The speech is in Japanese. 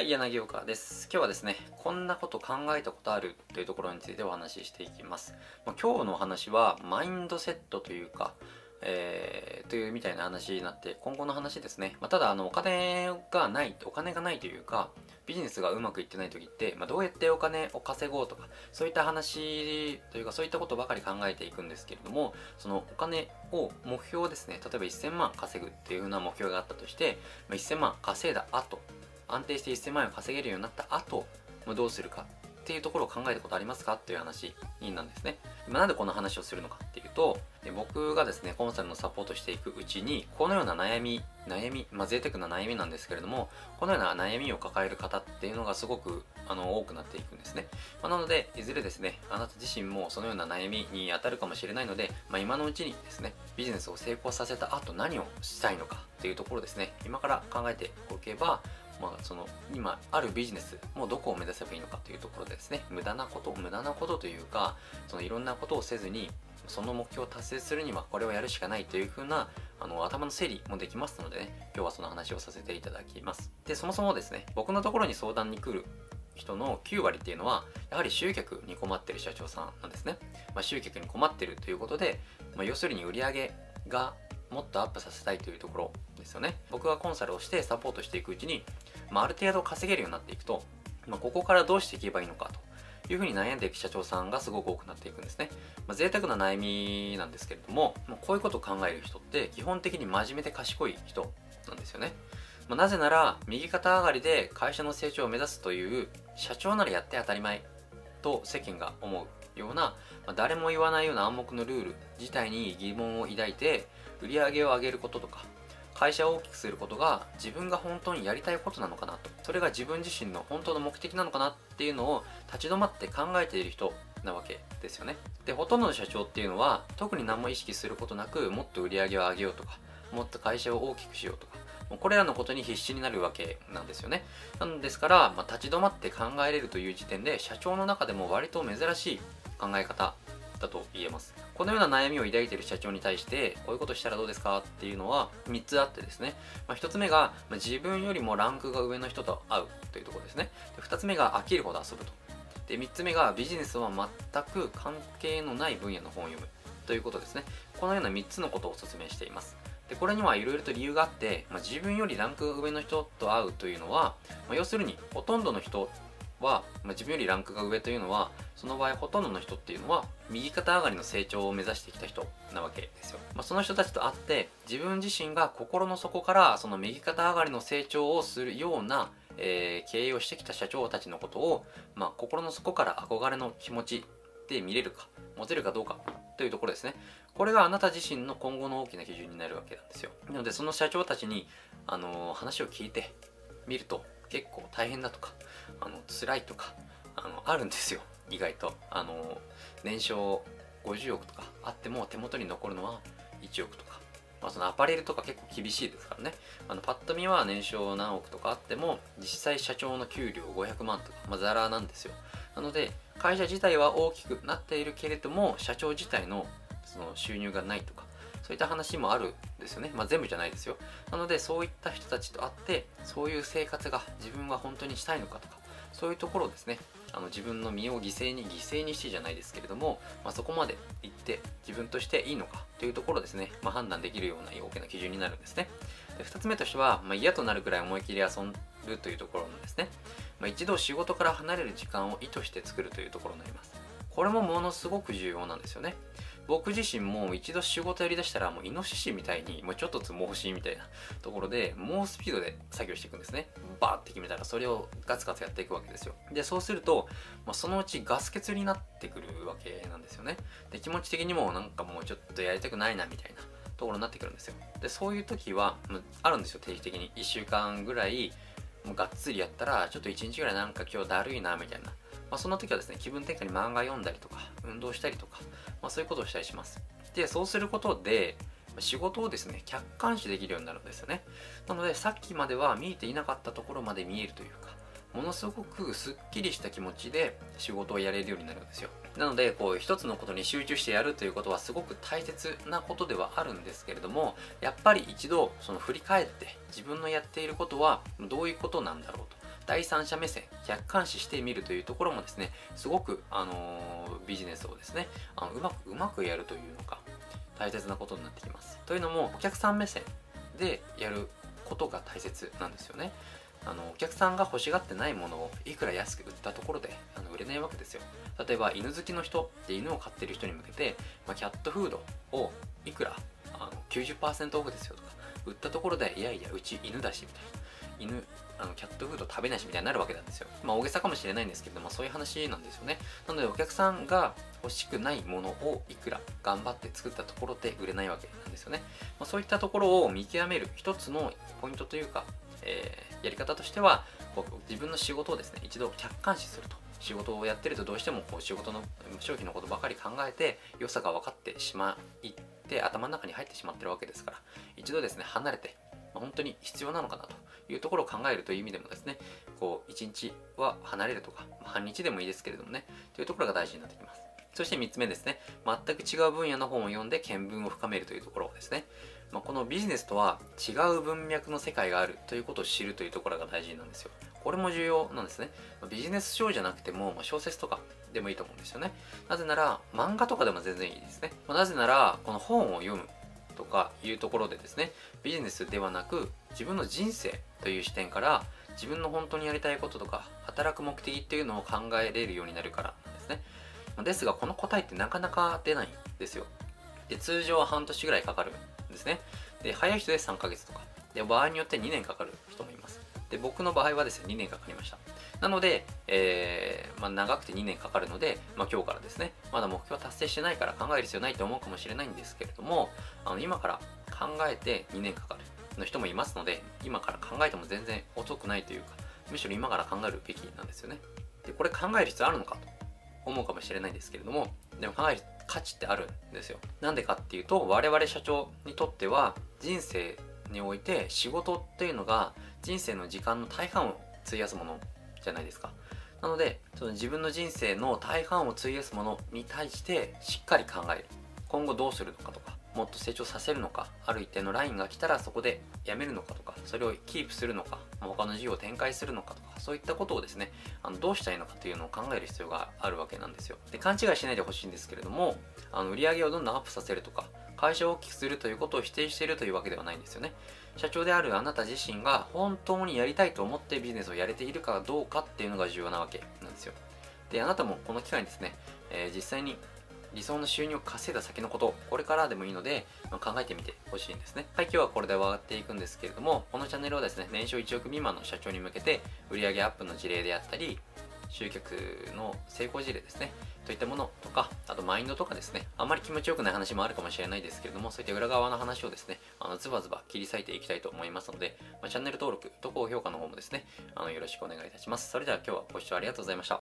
はい、柳岡です。今日はですね、こんなこと考えたことあるというところについてお話ししていきます。まあ、今日のお話は、マインドセットというか、えー、というみたいな話になって、今後の話ですね。まあ、ただ、あの、お金がない、お金がないというか、ビジネスがうまくいってない時って、まあ、どうやってお金を稼ごうとか、そういった話というか、そういったことばかり考えていくんですけれども、そのお金を、目標ですね、例えば1000万稼ぐっていうふうな目標があったとして、まあ、1000万稼いだ後、安定して1000万円を稼げるようになった後、どうするかっていうところを考えたことありますかっていう話になんですね。今なんでこの話をするのかっていうと、で僕がですね、コンサルのサポートしていくうちに、このような悩み、悩み、まあ贅沢な悩みなんですけれども、このような悩みを抱える方っていうのがすごくあの多くなっていくんですね。まあ、なので、いずれですね、あなた自身もそのような悩みに当たるかもしれないので、まあ、今のうちにですね、ビジネスを成功させた後何をしたいのかっていうところですね、今から考えておけば、まあ、その今あるビジネスもどこを目指せばいいのかというところでですね。無駄なこと無駄なことというかそのいろんなことをせずにその目標を達成するにはこれをやるしかないというふうなあの頭の整理もできますのでね。今日はその話をさせていただきます。でそもそもですね僕のところに相談に来る人の9割っていうのはやはり集客に困ってる社長さんなんですね、まあ、集客に困ってるということで、まあ、要するに売り上げがもっとアップさせたいというところ。ですよね僕がコンサルをしてサポートしていくうちにまあ、ある程度稼げるようになっていくと、まあ、ここからどうしていけばいいのかというふうに悩んでいく社長さんがすごく多くなっていくんですね。まあ、贅沢な悩みなんですけれども、まあ、こういうことを考える人って基本的に真面目で賢い人なんですよね。まあ、なぜなら右肩上がりで会社の成長を目指すという社長ならやって当たり前と世間が思うような、まあ、誰も言わないような暗黙のルール自体に疑問を抱いて売り上げを上げることとか会社を大きくすることが自分が本当にやりたいことなのかなとそれが自分自身の本当の目的なのかなっていうのを立ち止まって考えている人なわけですよね。でほとんどの社長っていうのは特に何も意識することなくもっと売り上げを上げようとかもっと会社を大きくしようとかもうこれらのことに必死になるわけなんですよね。なんですから、まあ、立ち止まって考えれるという時点で社長の中でも割と珍しい考え方だと言えます。このような悩みを抱いている社長に対してこういうことしたらどうですかっていうのは3つあってですね、まあ、1つ目が、自分よりもランクが上の人と会うというところですね。で2つ目が飽きるほど遊ぶと。で3つ目がビジネスは全く関係のない分野の本を読む。ということですね。このような3つのことをお勧めしています。でこれにはいろいろと理由があって、まあ、自分よりランクが上の人と会うというのは、まあ、要するにほとんどの人は、まあ、自分よりランクが上というのはその場合ほとんどの人っていうのは右肩上がりの成長を目指してきた人なわけですよ、まあ、その人たちと会って自分自身が心の底からその右肩上がりの成長をするような、えー、経営をしてきた社長たちのことを、まあ、心の底から憧れの気持ちで見れるか持てるかどうかというところですね。これがあなた自身の今後の大きな基準になるわけなんですよ。なのでその社長たちに、あのー、話を聞いてみると結構大変だとかあの辛いとかあのあるんですよ。意外と。あの年商50億とかあっても手元に残るのは1億とか。まあ、そのアパレルとか結構厳しいですからね。あのパッと見は年商何億とかあっても実際社長の給料500万とか、まあ、ザラなんですよ。なので会社自体は大きくなっているけれども社長自体のその収入がないとかそういった話もあるんですよね。まあ、全部じゃないですよ。なので、そういった人たちと会って、そういう生活が自分は本当にしたいのかとか、そういうところをですね、あの自分の身を犠牲に犠牲にしてじゃないですけれども、まあ、そこまで行って自分としていいのかというところですね、まあ、判断できるような大きな基準になるんですね。で2つ目としては、まあ、嫌となるくらい思い切り遊ぶというところなんですね。まあ、一度仕事から離れる時間を意図して作るというところになります。これもものすごく重要なんですよね。僕自身も一度仕事やりだしたらもうイノシシみたいにもうちょっとつもほしいみたいなところで猛スピードで作業していくんですね。バーって決めたらそれをガツガツやっていくわけですよ。でそうすると、まあ、そのうちガス欠になってくるわけなんですよね。で気持ち的にもなんかもうちょっとやりたくないなみたいなところになってくるんですよ。でそういう時はあるんですよ定期的に。1週間ぐらいもうがっつりやったらちょっと1日ぐらいなんか今日だるいなみたいな。まあ、そんな時はですね、気分転換に漫画読んだりとか、運動したりとか、まあ、そういうことをしたりします。で、そうすることで、仕事をですね、客観視できるようになるんですよね。なので、さっきまでは見えていなかったところまで見えるというか、ものすごくすっきりした気持ちで仕事をやれるようになるんですよ。なので、こう、一つのことに集中してやるということはすごく大切なことではあるんですけれども、やっぱり一度、その振り返って、自分のやっていることはどういうことなんだろうと。第三者目線客観視してみるというところもですねすごく、あの、ビジネスをですねあのうまくうまくやるというのか大切なことになってきます。というのもお客さん目線でやることが大切なんですよね。あのお客さんが欲しがってないものをいくら安く売ったところであの売れないわけですよ。例えば犬好きの人って犬を飼ってる人に向けて、まあ、キャットフードをいくらあの90%オフですよとか売ったところでいやいやうち犬だしみたいな。犬あのキャットフード食べないしみたいになるわけなんですよ。まあ大げさかもしれないんですけどもそういう話なんですよね。なのでお客さんが欲しくないものをいくら頑張って作ったところで売れないわけなんですよね、まあ、そういったところを見極める一つのポイントというか、えー、やり方としてはこう自分の仕事をですね一度客観視すると仕事をやってるとどうしてもこう仕事の商品のことばかり考えて良さが分かってしまいって頭の中に入ってしまってるわけですから一度ですね離れて本当に必要なのかなというところを考えるという意味でもですねこう1日は離れるとか半日でもいいですけれどもねというところが大事になってきます。そして3つ目ですね全く違う分野の本を読んで見聞を深めるというところですね。まあ、このビジネスとは違う文脈の世界があるということを知るというところが大事なんですよ。これも重要なんですね。ビジネス書じゃなくてもま小説とかでもいいと思うんですよね。なぜなら漫画とかでも全然いいですね。まなぜならこの本を読む。とかいうところでですねビジネスではなく自分の人生という視点から自分の本当にやりたいこととか働く目的っていうのを考えれるようになるからなんですね。ですがこの答えってなかなか出ないんですよ。で通常は半年ぐらいかかるんですね。で早い人で3ヶ月とか。で場合によって2年かかる人もいます。で僕の場合はですね2年かかりました。なので、えー、まあ、長くて2年かかるので、まあ、今日からですねまだ目標達成してないから考える必要ないと思うかもしれないんですけれどもあの今から考えて2年かかるの人もいますので今から考えても全然遅くないというかむしろ今から考えるべきなんですよね。でこれ考える必要あるのかと思うかもしれないんですけれどもでも考える価値ってあるんですよ。なんでかっていうと我々社長にとっては人生において仕事っていうのが人生の時間の大半を費やすもの。じゃないですか。なのでその自分の人生の大半を費やすものに対してしっかり考える。今後どうするのかとかもっと成長させるのかある一定のラインが来たらそこでやめるのかとかそれをキープするのか他の事業を展開するのかとかそういったことをですねあのどうしたいのかというのを考える必要があるわけなんですよ。で勘違いしないでほしいんですけれどもあの売り上げをどんどんアップさせるとか会社を大きくするということを否定しているというわけではないんですよね社長であるあなた自身が本当にやりたいと思ってビジネスをやれているかどうかっていうのが重要なわけなんですよであなたもこの機会にですね、えー、実際に理想の収入を稼いだ先のこと、これからでもいいので、まあ、考えてみてほしいんですね。はい、今日はこれで終わっていくんですけれども、このチャンネルはですね、年商1億未満の社長に向けて、売上アップの事例であったり、集客の成功事例ですね。といったものとか、あとマインドとかですね、あんまり気持ちよくない話もあるかもしれないですけれども、そういった裏側の話をですね、あのズバズバ切り裂いていきたいと思いますので、まあ、チャンネル登録と高評価の方もですね、あのよろしくお願いいたします。それでは今日はご視聴ありがとうございました。